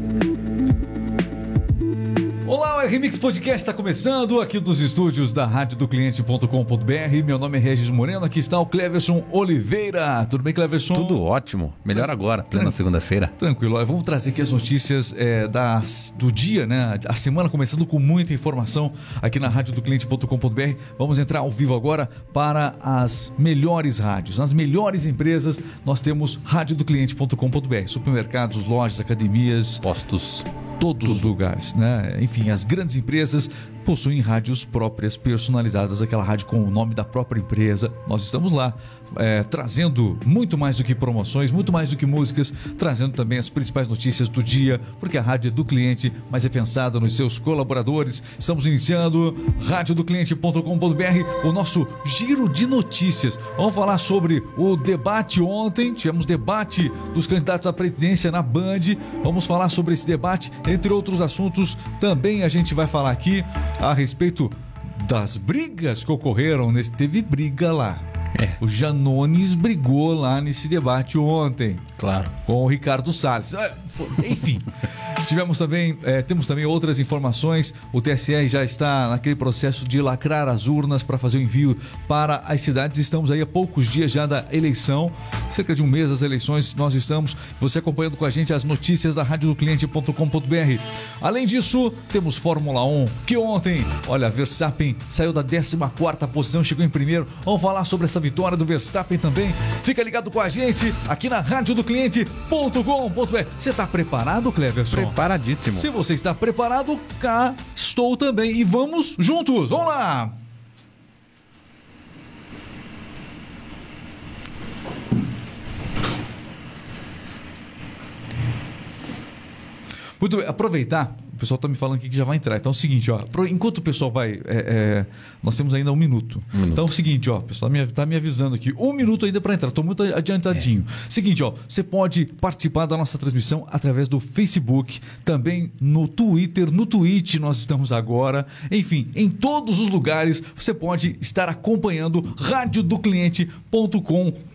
Mm-hmm. RMix Podcast está começando aqui dos estúdios da rádio do cliente.com.br. Meu nome é Regis Moreno, aqui está o Cleverson Oliveira. Tudo bem, Cleverson? Tudo ótimo. Melhor agora, plena segunda-feira. Tranquilo. Vamos trazer aqui as notícias é, das, do dia, né? A semana começando com muita informação aqui na rádio do cliente.com.br. Vamos entrar ao vivo agora para as melhores rádios. Nas melhores empresas, nós temos rádio do cliente.com.br. Supermercados, lojas, academias, Postos. todos os lugares, né? Enfim, as grandes empresas possuem rádios próprias, personalizadas, aquela rádio com o nome da própria empresa. Nós estamos lá é, trazendo muito mais do que promoções, muito mais do que músicas, trazendo também as principais notícias do dia, porque a rádio é do cliente, mas é pensada nos seus colaboradores. Estamos iniciando radiodocliente.com.br, o nosso giro de notícias. Vamos falar sobre o debate ontem, tivemos debate dos candidatos à presidência na Band. Vamos falar sobre esse debate, entre outros assuntos. Também a gente vai falar aqui a respeito das brigas que ocorreram. Nesse, teve briga lá. É. O Janones brigou lá nesse debate ontem Claro. com o Ricardo Salles. Ah, Enfim, tivemos também, eh, temos também outras informações. O TSE já está naquele processo de lacrar as urnas para fazer o envio para as cidades. Estamos aí a poucos dias já da eleição, cerca de um mês das eleições. Nós estamos, você acompanhando com a gente as notícias da radiodocliente.com.br. Além disso, temos Fórmula 1, que ontem, olha, Verstappen saiu da 14ª posição, chegou em primeiro. Vamos falar sobre essa vitória do Verstappen também. Fica ligado com a gente aqui na radiodocliente.com.br. Você está preparado, Cleverson? Preparadíssimo. Se você está preparado, cá estou também. E vamos juntos. Vamos lá! Muito bem, aproveitar. O pessoal está me falando aqui que já vai entrar. Então é o seguinte, ó. pro- Enquanto o pessoal vai. é, é, nós temos ainda um minuto. Então é o seguinte, ó. O pessoal me, tá me avisando aqui. Um minuto ainda para entrar. Estou muito adiantadinho. Seguinte, ó. Você pode participar da nossa transmissão através do Facebook, também no Twitter, no Twitch nós estamos agora. Enfim, em todos os lugares você pode estar acompanhando radiodocliente.com.br.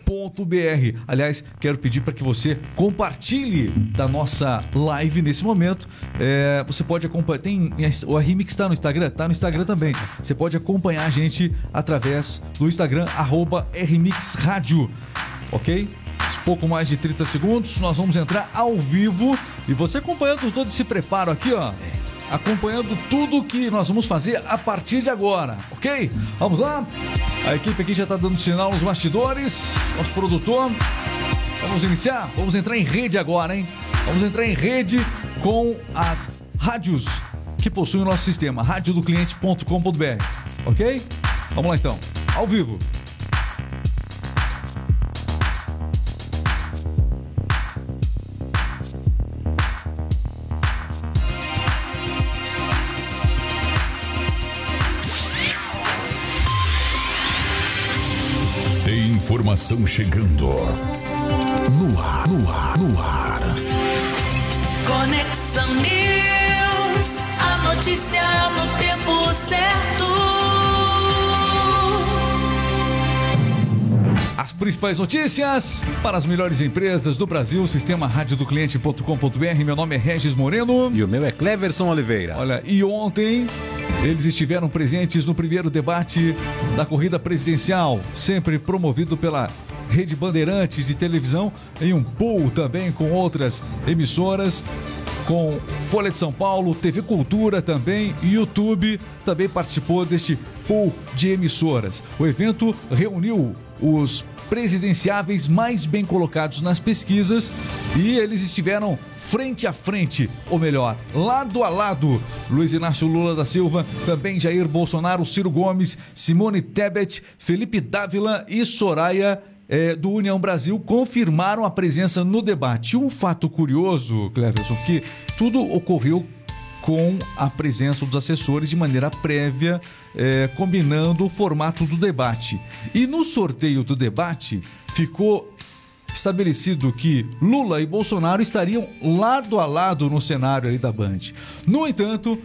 Aliás, quero pedir para que você compartilhe da nossa live nesse momento. É, você pode acompanhar. Tem, o Remix está no Instagram? Está no Instagram também. Você pode acompanhar a gente através do Instagram, arroba Rádio. Ok? Pouco mais de 30 segundos, nós vamos entrar ao vivo e você acompanhando todo esse preparo aqui, ó. Acompanhando tudo que nós vamos fazer a partir de agora, ok? Vamos lá? A equipe aqui já está dando sinal nos bastidores, nosso produtor. Vamos iniciar? Vamos entrar em rede agora, hein? Vamos entrar em rede com as rádios que possuem o nosso sistema, radiodocliente.com.br, ok? Vamos lá então, ao vivo. Informação chegando. No ar, no ar, no ar. Conexão News, a notícia principais notícias para as melhores empresas do Brasil, sistema radiodocliente.com.br. Meu nome é Regis Moreno. E o meu é Cleverson Oliveira. Olha, e ontem eles estiveram presentes no primeiro debate da corrida presidencial, sempre promovido pela Rede Bandeirantes de televisão, em um pool também com outras emissoras. Com Folha de São Paulo, TV Cultura também, YouTube também participou deste pool de emissoras. O evento reuniu os presidenciáveis mais bem colocados nas pesquisas e eles estiveram frente a frente, ou melhor, lado a lado. Luiz Inácio Lula da Silva, também Jair Bolsonaro, Ciro Gomes, Simone Tebet, Felipe Dávila e Soraya eh, do União Brasil confirmaram a presença no debate. Um fato curioso, Cleverson, que tudo ocorreu com a presença dos assessores de maneira prévia, eh, combinando o formato do debate. E no sorteio do debate ficou estabelecido que Lula e Bolsonaro estariam lado a lado no cenário ali da Band. No entanto,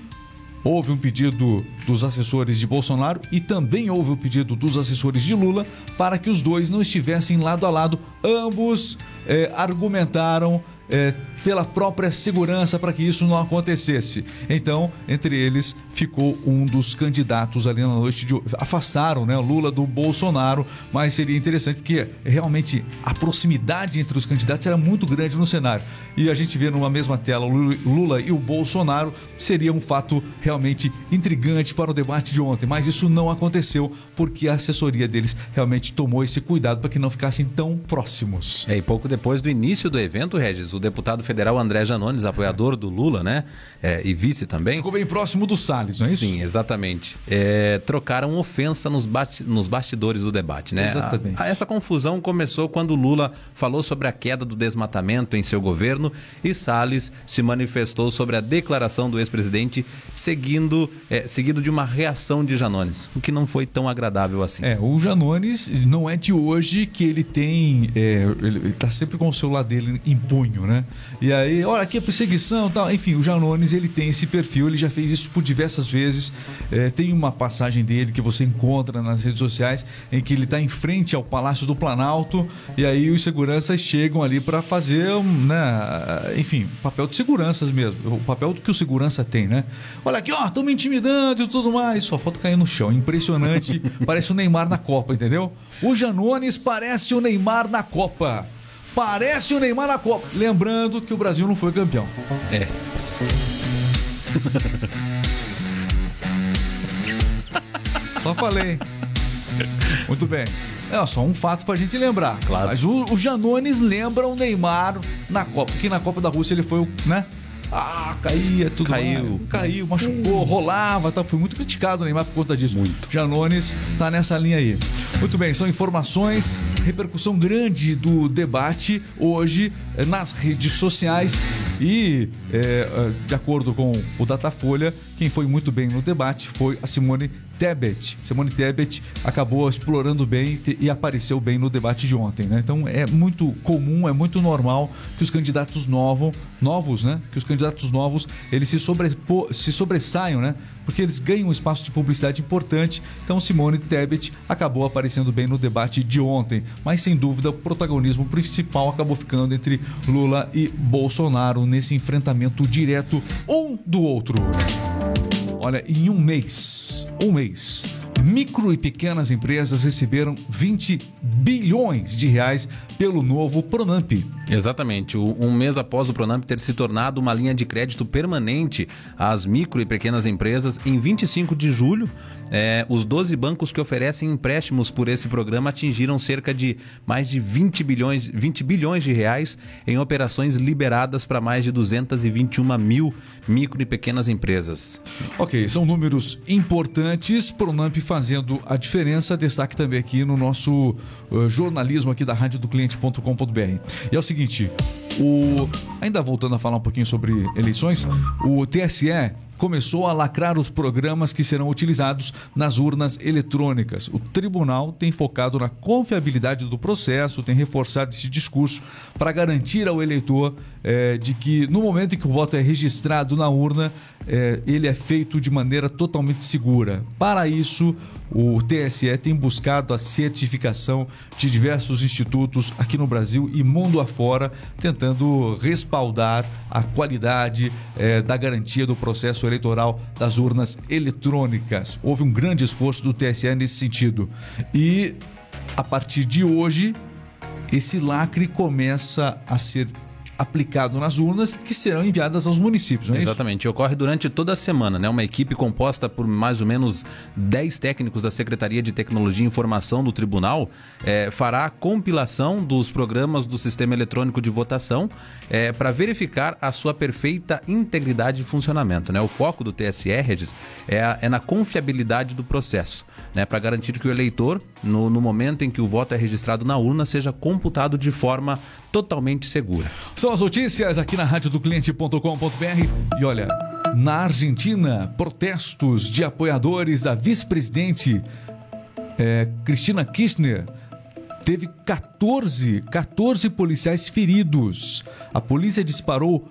houve um pedido dos assessores de Bolsonaro e também houve o pedido dos assessores de Lula para que os dois não estivessem lado a lado. Ambos eh, argumentaram é, pela própria segurança para que isso não acontecesse. Então, entre eles ficou um dos candidatos ali na noite de afastaram, né, Lula do Bolsonaro, mas seria interessante porque realmente a proximidade entre os candidatos era muito grande no cenário. E a gente vê numa mesma tela Lula e o Bolsonaro seria um fato realmente intrigante para o debate de ontem, mas isso não aconteceu porque a assessoria deles realmente tomou esse cuidado para que não ficassem tão próximos. É, e pouco depois do início do evento, Regis, o deputado federal André Janones, apoiador do Lula, né? É, e vice também. Ficou bem próximo do Salles, não é isso? Sim, exatamente. É, trocaram ofensa nos, nos bastidores do debate, né? Exatamente. A, a, essa confusão começou quando Lula falou sobre a queda do desmatamento em seu governo e Salles se manifestou sobre a declaração do ex-presidente, seguindo, é, seguido de uma reação de Janones, o que não foi tão agradável assim. É, o Janones não é de hoje que ele tem. É, ele está sempre com o celular dele em punho, né? E aí, olha, aqui é perseguição tal. Enfim, o Janones ele tem esse perfil, ele já fez isso por diversas vezes. É, tem uma passagem dele que você encontra nas redes sociais em que ele está em frente ao Palácio do Planalto e aí os seguranças chegam ali para fazer, né, enfim, papel de seguranças mesmo, o papel que o segurança tem, né? Olha aqui, ó, estão me intimidando e tudo mais. Sua foto caiu no chão, impressionante. parece o Neymar na Copa, entendeu? O Janones parece o Neymar na Copa. Parece o Neymar na Copa. Lembrando que o Brasil não foi campeão. É. Só falei. Muito bem. É só um fato pra gente lembrar. Claro. Mas o, o Janones lembra o Neymar na Copa. Porque na Copa da Rússia ele foi o, né? Ah, caía, tudo Caiu. mais. Caiu, machucou, rolava, tá? Foi muito criticado o Neymar por conta disso. Muito. Janones tá nessa linha aí. Muito bem, são informações, repercussão grande do debate hoje eh, nas redes sociais e, é, de acordo com o Datafolha, quem foi muito bem no debate foi a Simone Tebet. Simone Tebet acabou explorando bem e apareceu bem no debate de ontem, né? Então é muito comum, é muito normal que os candidatos novos, novos, né? Que os candidatos novos eles se, sobrepo, se sobressaiam, né? Porque eles ganham um espaço de publicidade importante. Então Simone Tebet acabou aparecendo bem no debate de ontem, mas sem dúvida o protagonismo principal acabou ficando entre Lula e Bolsonaro nesse enfrentamento direto um do outro. Olha, em um mês, um mês, micro e pequenas empresas receberam 20 bilhões de reais pelo novo Pronamp. Exatamente. Um mês após o Pronamp ter se tornado uma linha de crédito permanente às micro e pequenas empresas, em 25 de julho, é, os 12 bancos que oferecem empréstimos por esse programa atingiram cerca de mais de 20 bilhões, 20 bilhões de reais em operações liberadas para mais de 221 mil micro e pequenas empresas. Ok, são números importantes. Pronamp fazendo a diferença. Destaque também aqui no nosso uh, jornalismo aqui da Rádio do Cliente cliente.com.br. E é o seguinte, o ainda voltando a falar um pouquinho sobre eleições, o TSE começou a lacrar os programas que serão utilizados nas urnas eletrônicas. O tribunal tem focado na confiabilidade do processo, tem reforçado esse discurso para garantir ao eleitor é, de que no momento em que o voto é registrado na urna, é, ele é feito de maneira totalmente segura. Para isso, o TSE tem buscado a certificação de diversos institutos aqui no Brasil e mundo afora, tentando respaldar a qualidade é, da garantia do processo eleitoral das urnas eletrônicas. Houve um grande esforço do TSE nesse sentido. E a partir de hoje, esse lacre começa a ser aplicado nas urnas que serão enviadas aos municípios. É Exatamente. Isso? Ocorre durante toda a semana, né? Uma equipe composta por mais ou menos 10 técnicos da Secretaria de Tecnologia e Informação do Tribunal é, fará a compilação dos programas do sistema eletrônico de votação é, para verificar a sua perfeita integridade e funcionamento. Né? O foco do TSE, Regis, é, a, é na confiabilidade do processo, né? para garantir que o eleitor, no, no momento em que o voto é registrado na urna, seja computado de forma totalmente segura. São as notícias aqui na rádio do cliente.com.br. E olha, na Argentina, protestos de apoiadores da vice-presidente é, Cristina Kirchner teve 14, 14 policiais feridos. A polícia disparou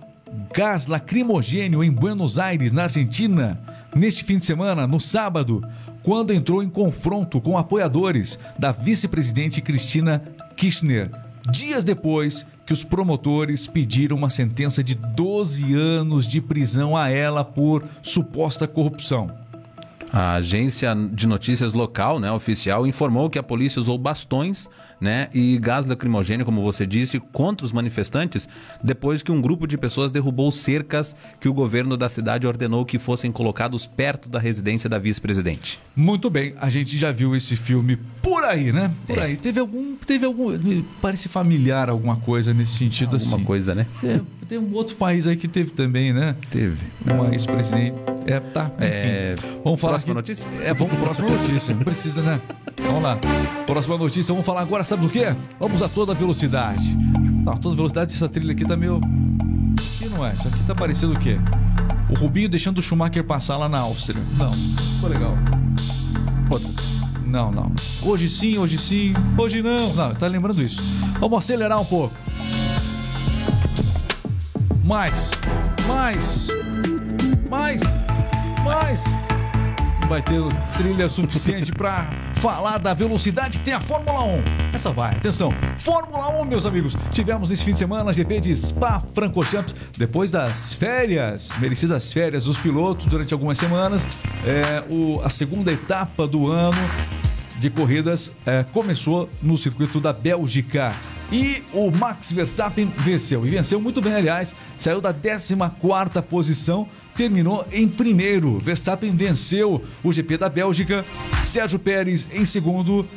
gás lacrimogênio em Buenos Aires, na Argentina, neste fim de semana, no sábado, quando entrou em confronto com apoiadores da vice-presidente Cristina Kirchner dias depois que os promotores pediram uma sentença de 12 anos de prisão a ela por suposta corrupção. A agência de notícias local, né, oficial, informou que a polícia usou bastões, né, e gás lacrimogêneo, como você disse, contra os manifestantes, depois que um grupo de pessoas derrubou cercas que o governo da cidade ordenou que fossem colocados perto da residência da vice-presidente. Muito bem, a gente já viu esse filme por aí, né? Por aí. Teve algum, teve algum, parece familiar alguma coisa nesse sentido Alguma assim. coisa, né? É, tem um outro país aí que teve também, né? Teve. Uma ex-presidente. É, tá. Enfim. É, Vamos falar próxima aqui- notícia? É, vamos pra próxima notícia. Não precisa, né? Vamos lá. Próxima notícia, vamos falar agora, sabe do quê? Vamos a toda velocidade. Tá, toda velocidade, essa trilha aqui tá meio. Aqui não é. Isso aqui tá parecendo o quê? O Rubinho deixando o Schumacher passar lá na Áustria. Não, ficou legal. Outra. Não, não. Hoje sim, hoje sim, hoje não. Não, tá lembrando isso. Vamos acelerar um pouco. Mais, mais, mais, mais. Vai ter trilha suficiente pra falar da velocidade que tem a Fórmula 1. Essa vai, atenção. Fórmula 1, meus amigos. Tivemos nesse fim de semana a GP de Spa Francorchamps. Depois das férias, merecidas férias dos pilotos durante algumas semanas, é, o- a segunda etapa do ano de corridas é, começou no circuito da Bélgica. E o Max Verstappen venceu. E venceu muito bem, aliás. Saiu da 14 posição, terminou em primeiro. Verstappen venceu o GP da Bélgica. Sérgio Pérez em segundo.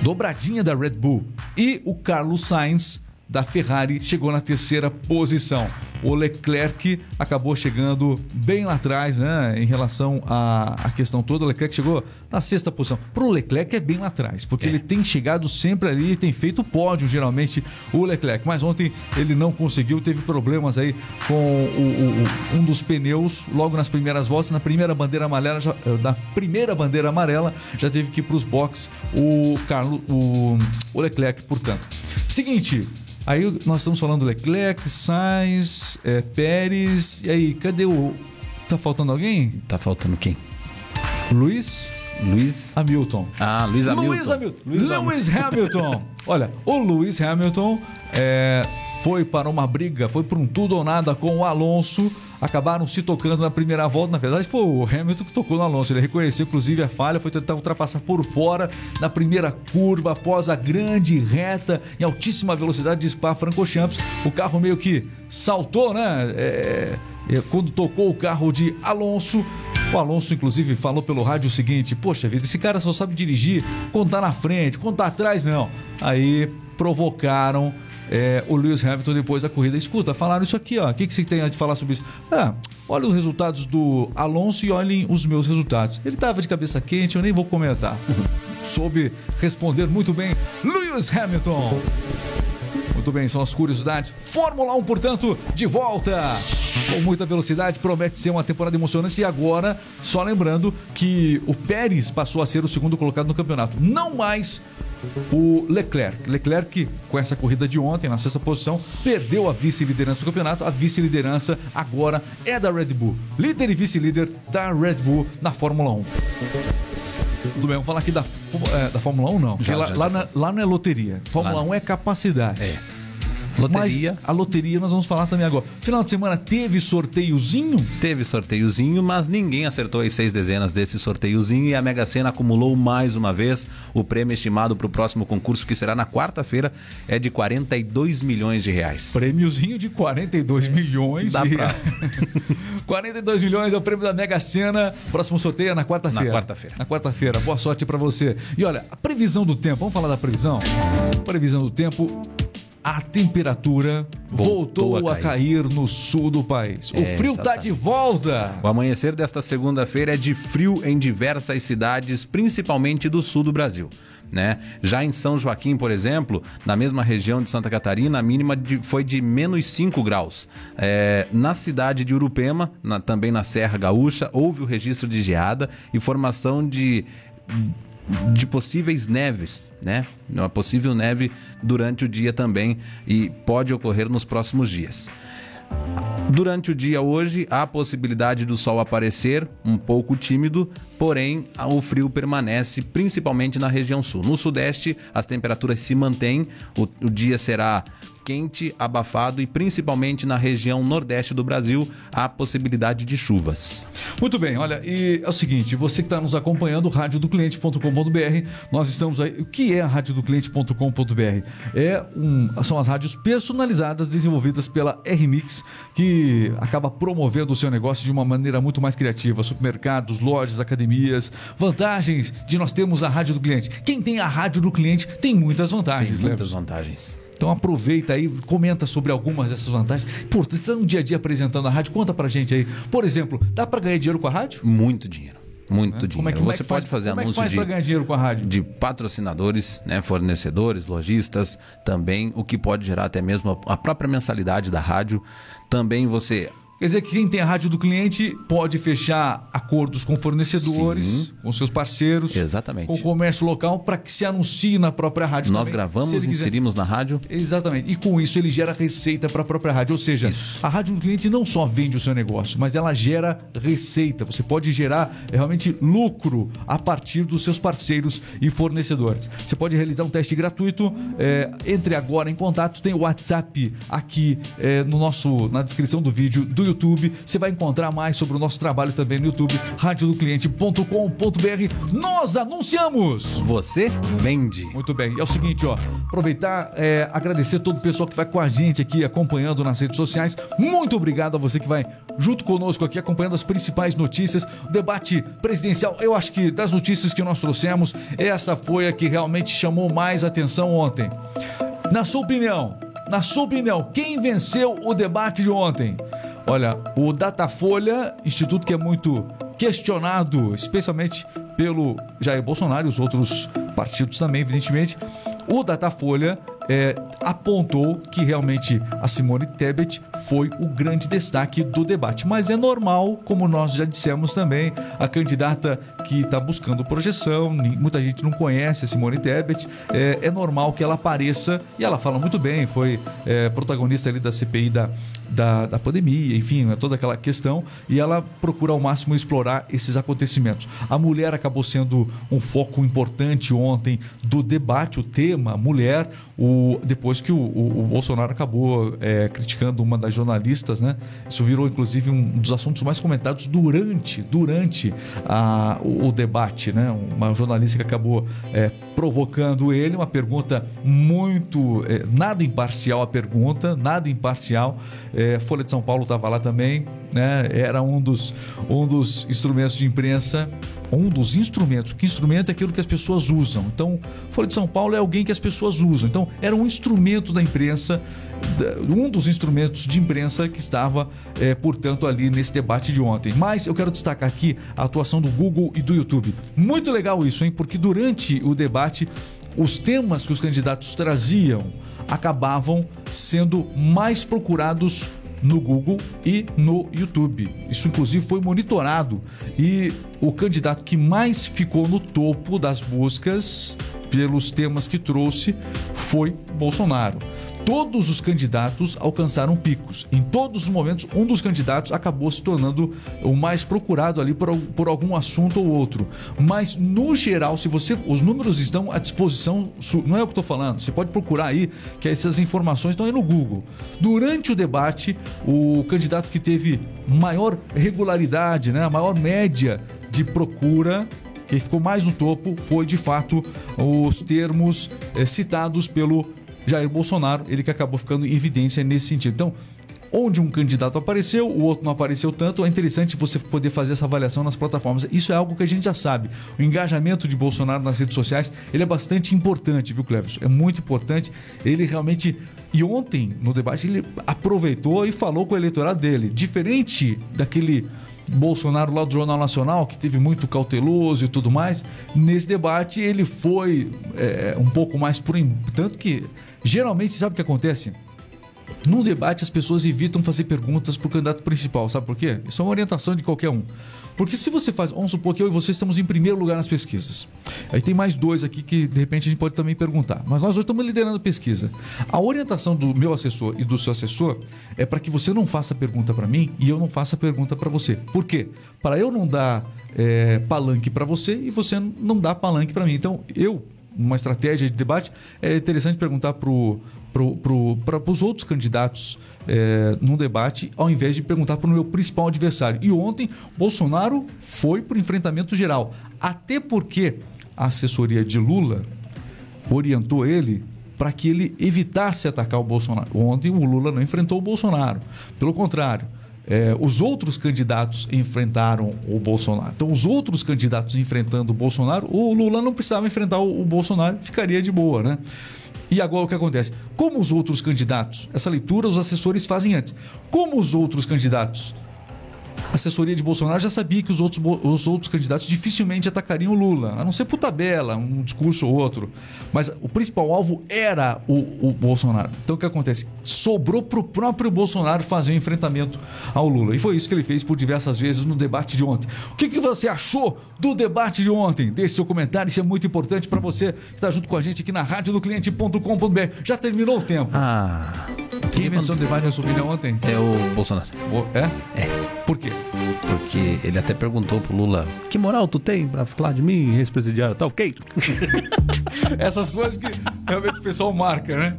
Dobradinha da Red Bull. E o Carlos Sainz da Ferrari chegou na terceira posição. O Leclerc acabou chegando bem lá atrás, né? Em relação à, à questão toda, o Leclerc chegou na sexta posição. Pro Leclerc é bem lá atrás, porque ele tem chegado sempre ali, tem feito pódio geralmente o Leclerc. Mas ontem ele não conseguiu, teve problemas aí com o- o- o- um dos pneus logo nas primeiras voltas, na primeira bandeira amarela, já, eh, na primeira bandeira amarela já teve que ir para os boxes o Carlos, o, o Leclerc, portanto. Seguinte, aí nós estamos falando Leclerc, Sainz, eh, Pérez, e aí, cadê o tá faltando alguém? Tá faltando quem? Luiz Luiz. Hamilton. Ah, Luiz Hamilton. Lewis Hamilton. Lewis Hamilton. Olha, o Lewis Hamilton é, foi para uma briga, foi para um tudo ou nada com o Alonso. Acabaram se tocando na primeira volta. Na verdade, foi o Hamilton que tocou no Alonso. Ele reconheceu, inclusive, a falha. Foi tentar ultrapassar por fora na primeira curva, após a grande reta em altíssima velocidade de Spa-Francorchamps. O carro meio que saltou, né? É, é, quando tocou o carro de Alonso. O Alonso, inclusive, falou pelo rádio o seguinte: Poxa vida, esse cara só sabe dirigir quando tá na frente, quando tá atrás, não. Aí provocaram é, o Lewis Hamilton depois da corrida. Escuta, falaram isso aqui, ó. O que, que você tem a falar sobre isso? Ah, olha os resultados do Alonso e olhem os meus resultados. Ele tava de cabeça quente, eu nem vou comentar. Soube responder muito bem Lewis Hamilton. Muito bem, são as curiosidades. Fórmula 1, portanto, de volta. Com muita velocidade, promete ser uma temporada emocionante. E agora, só lembrando que o Pérez passou a ser o segundo colocado no campeonato. Não mais o Leclerc. Leclerc, com essa corrida de ontem, na sexta posição, perdeu a vice-liderança do campeonato. A vice-liderança agora é da Red Bull. Líder e vice-líder da Red Bull na Fórmula 1. Tudo bem, vamos falar aqui da, é, da Fórmula 1, não. Já, lá, já, lá, já na- lá não é loteria. Fórmula Lá 1 é capacidade. É. Loteria. Mas a loteria nós vamos falar também agora. Final de semana teve sorteiozinho? Teve sorteiozinho, mas ninguém acertou as seis dezenas desse sorteiozinho e a Mega Sena acumulou mais uma vez. O prêmio estimado para o próximo concurso, que será na quarta-feira, é de 42 milhões de reais. Prêmiozinho de 42 milhões. Dá de- pra- 42 milhões é o prêmio da Mega Sena. Próximo sorteio é na quarta-feira. Na quarta-feira. Na quarta-feira. Boa sorte pra você. E olha, a previsão do tempo. Vamos falar da previsão? Previsão do tempo. A temperatura voltou, Voltou a, a cair. cair. no sul do país. O É, frio tá exatamente. de volta. O amanhecer desta segunda-feira é de frio em diversas cidades, principalmente do sul do Brasil. Né? Já em São Joaquim, por exemplo, na mesma região de Santa Catarina, a mínima de- foi de menos 5 graus. É, na cidade de Urupema, na- também na Serra Gaúcha, houve o registro de geada e formação de de possíveis neves, né? Uma possível neve durante o dia também e pode ocorrer nos próximos dias. Durante o dia hoje, há possibilidade do sol aparecer, um pouco tímido, porém o frio permanece, principalmente na região sul. No sudeste, as temperaturas se mantêm, o, o dia será quente, abafado e principalmente na região nordeste do Brasil há possibilidade de chuvas. Muito bem, olha, e é o seguinte, você que está nos acompanhando, radiodocliente.com.br, nós estamos aí. O que é a radiodocliente.com.br? É um, são as rádios personalizadas desenvolvidas pela RMix, que acaba promovendo o seu negócio de uma maneira muito mais criativa. Supermercados, lojas, academias, vantagens de nós termos a rádio do cliente. Quem tem a rádio do cliente tem muitas vantagens. Tem muitas Cleves. vantagens. Então aproveita aí, comenta sobre algumas dessas vantagens. Pô, você está no dia a dia apresentando a rádio, conta pra gente aí. Por exemplo, dá pra ganhar dinheiro com a rádio? Muito dinheiro. Muito dinheiro. Como é que, Você pode faz, fazer anúncio é que faz de, dinheiro de patrocinadores, né, fornecedores, lojistas, também o que pode gerar até mesmo a própria mensalidade da rádio. Também você Quer dizer que quem tem a rádio do cliente pode fechar acordos com fornecedores, Sim. com seus parceiros, Exatamente. com o comércio local, para que se anuncie na própria rádio nós também, gravamos, inserimos na rádio. Exatamente. E com isso ele gera receita para a própria rádio. Ou seja, Isso. a rádio do cliente não só vende o seu negócio, mas ela gera receita. Você pode gerar é, realmente lucro a partir dos seus parceiros e fornecedores. Você pode realizar um teste gratuito. é, entre agora em contato. Tem o WhatsApp aqui é, no nosso, na descrição do vídeo do YouTube. Você vai encontrar mais sobre o nosso trabalho também no YouTube, radiodocliente.com.br. Nós anunciamos! Você vende. Muito bem. É o seguinte, ó. Aproveitar, é, agradecer todo o pessoal que vai com a gente aqui, acompanhando nas redes sociais. Muito obrigado a você que vai junto conosco aqui, acompanhando as principais notícias. O debate presidencial, eu acho que das notícias que nós trouxemos, essa foi a que realmente chamou mais atenção ontem. Na sua opinião, na sua opinião, quem venceu o debate de ontem? Olha, o Datafolha, instituto que é muito questionado, especialmente pelo Jair Bolsonaro e os outros partidos também, evidentemente. O Datafolha é, apontou que realmente a Simone Tebet foi o grande destaque do debate. Mas é normal, como nós já dissemos também, a candidata que está buscando projeção, muita gente não conhece a Simone Tebet, é, é normal que ela apareça e ela fala muito bem, foi é, protagonista ali da CPI da, da, da pandemia, enfim, né, toda aquela questão, e ela procura ao máximo explorar esses acontecimentos. A mulher acabou sendo um foco importante ontem do debate, o tema mulher, o, depois que o, o- o Bolsonaro acabou é, criticando uma das jornalistas, né? Isso virou, inclusive, um dos assuntos mais comentados durante, durante a, o, o debate, né? Uma jornalista que acabou é, provocando ele, uma pergunta muito. é, nada imparcial a pergunta, nada imparcial. É, Folha de São Paulo estava lá também, né? Era um dos, um dos instrumentos de imprensa. Um dos instrumentos. Que instrumento é aquilo que as pessoas usam. Então, Folha de São Paulo é alguém que as pessoas usam. Então, era um instrumento da imprensa, um dos instrumentos de imprensa que estava, é, portanto, ali nesse debate de ontem. Mas eu quero destacar aqui a atuação do Google e do YouTube. Muito legal isso, hein? Porque durante o debate, os temas que os candidatos traziam acabavam sendo mais procurados no Google e no YouTube. Isso, inclusive, foi monitorado. E o candidato que mais ficou no topo das buscas pelos temas que trouxe foi Bolsonaro. Todos os candidatos alcançaram picos. Em todos os momentos, um dos candidatos acabou se tornando o mais procurado ali por, por algum assunto ou outro. Mas, no geral, se você. Os números estão à disposição, não é o que estou falando. Você pode procurar aí, que essas informações estão aí no Google. Durante o debate, o candidato que teve maior regularidade, né, a maior média de procura quem ficou mais no topo foi, de fato, os termos eh, citados pelo Jair Bolsonaro, ele que acabou ficando em evidência nesse sentido. Então, onde um candidato apareceu, o outro não apareceu tanto, é interessante você poder fazer essa avaliação nas plataformas. Isso é algo que a gente já sabe. O engajamento de Bolsonaro nas redes sociais, ele é bastante importante, viu, Cleves? É muito importante. Ele realmente... E ontem, no debate, ele aproveitou e falou com o eleitorado dele. Diferente daquele Bolsonaro lá do Jornal Nacional, que teve muito cauteloso e tudo mais, nesse debate ele foi é, um pouco mais por. Tanto que, geralmente, sabe o que acontece? Num debate, as pessoas evitam fazer perguntas para o candidato principal. Sabe por quê? Isso é uma orientação de qualquer um. Porque se você faz. Vamos supor que eu e você estamos em primeiro lugar nas pesquisas. Aí tem mais dois aqui que de repente a gente pode também perguntar. Mas nós dois estamos liderando a pesquisa. A orientação do meu assessor e do seu assessor é para que você não faça pergunta para mim e eu não faça pergunta para você. Por quê? Para eu não dar é, palanque para você e você não dar palanque para mim. Então, eu, uma estratégia de debate, é interessante perguntar para para os outros candidatos é, debate, ao invés de perguntar para o meu principal adversário. E ontem, Bolsonaro foi para o enfrentamento geral. Até porque a assessoria de Lula orientou ele para que ele evitasse atacar o Bolsonaro. Ontem, o Lula não enfrentou o Bolsonaro. Pelo contrário, é, os outros candidatos enfrentaram o Bolsonaro. Então, os outros candidatos enfrentando o Bolsonaro, o Lula não precisava enfrentar o, o Bolsonaro, ficaria de boa, né? E agora o que acontece? Como os outros candidatos, essa leitura os assessores fazem antes. Como os outros candidatos a assessoria de Bolsonaro já sabia que os outros, os outros candidatos dificilmente atacariam o Lula, a não ser por tabela, um discurso ou outro. Mas o principal alvo era o, o Bolsonaro. Então o que acontece? Sobrou para o próprio Bolsonaro fazer o um enfrentamento ao Lula. E foi isso que ele fez por diversas vezes no debate de ontem. O que, que você achou do debate de ontem? Deixe seu comentário, isso é muito importante para você que está junto com a gente aqui na rádio do cliente.com.br. Já terminou o tempo. Ah. Quem venceu o debate opinião ontem? É o Bolsonaro. É? É. Por quê? Porque ele até perguntou pro Lula: que moral tu tem pra falar de mim, ex-presidiário? Tá ok? Essas coisas que realmente o pessoal marca, né?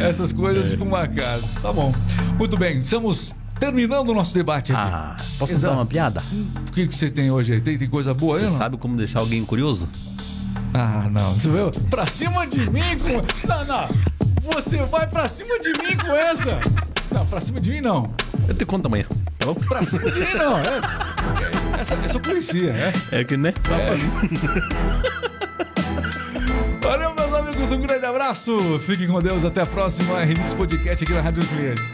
Essas coisas ficam marcadas. Tá bom. Muito bem, estamos terminando o nosso debate aqui. Ah, posso Exato. contar uma piada? O que, que você tem hoje aí? Tem, tem coisa boa aí? Você sabe como deixar alguém curioso? Ah, não. Você viu? Pra cima de mim com. Não, não. Você vai pra cima de mim com essa. Não, pra cima de mim não. Eu te conto amanhã, tá bom? Pra cima de mim não. É, essa, essa eu conhecia, é. É que, né? Só É. pra mim. Valeu, meus amigos. Um grande abraço. Fiquem com Deus. Até a próxima. Remix Podcast aqui na Rádio dos Clientes.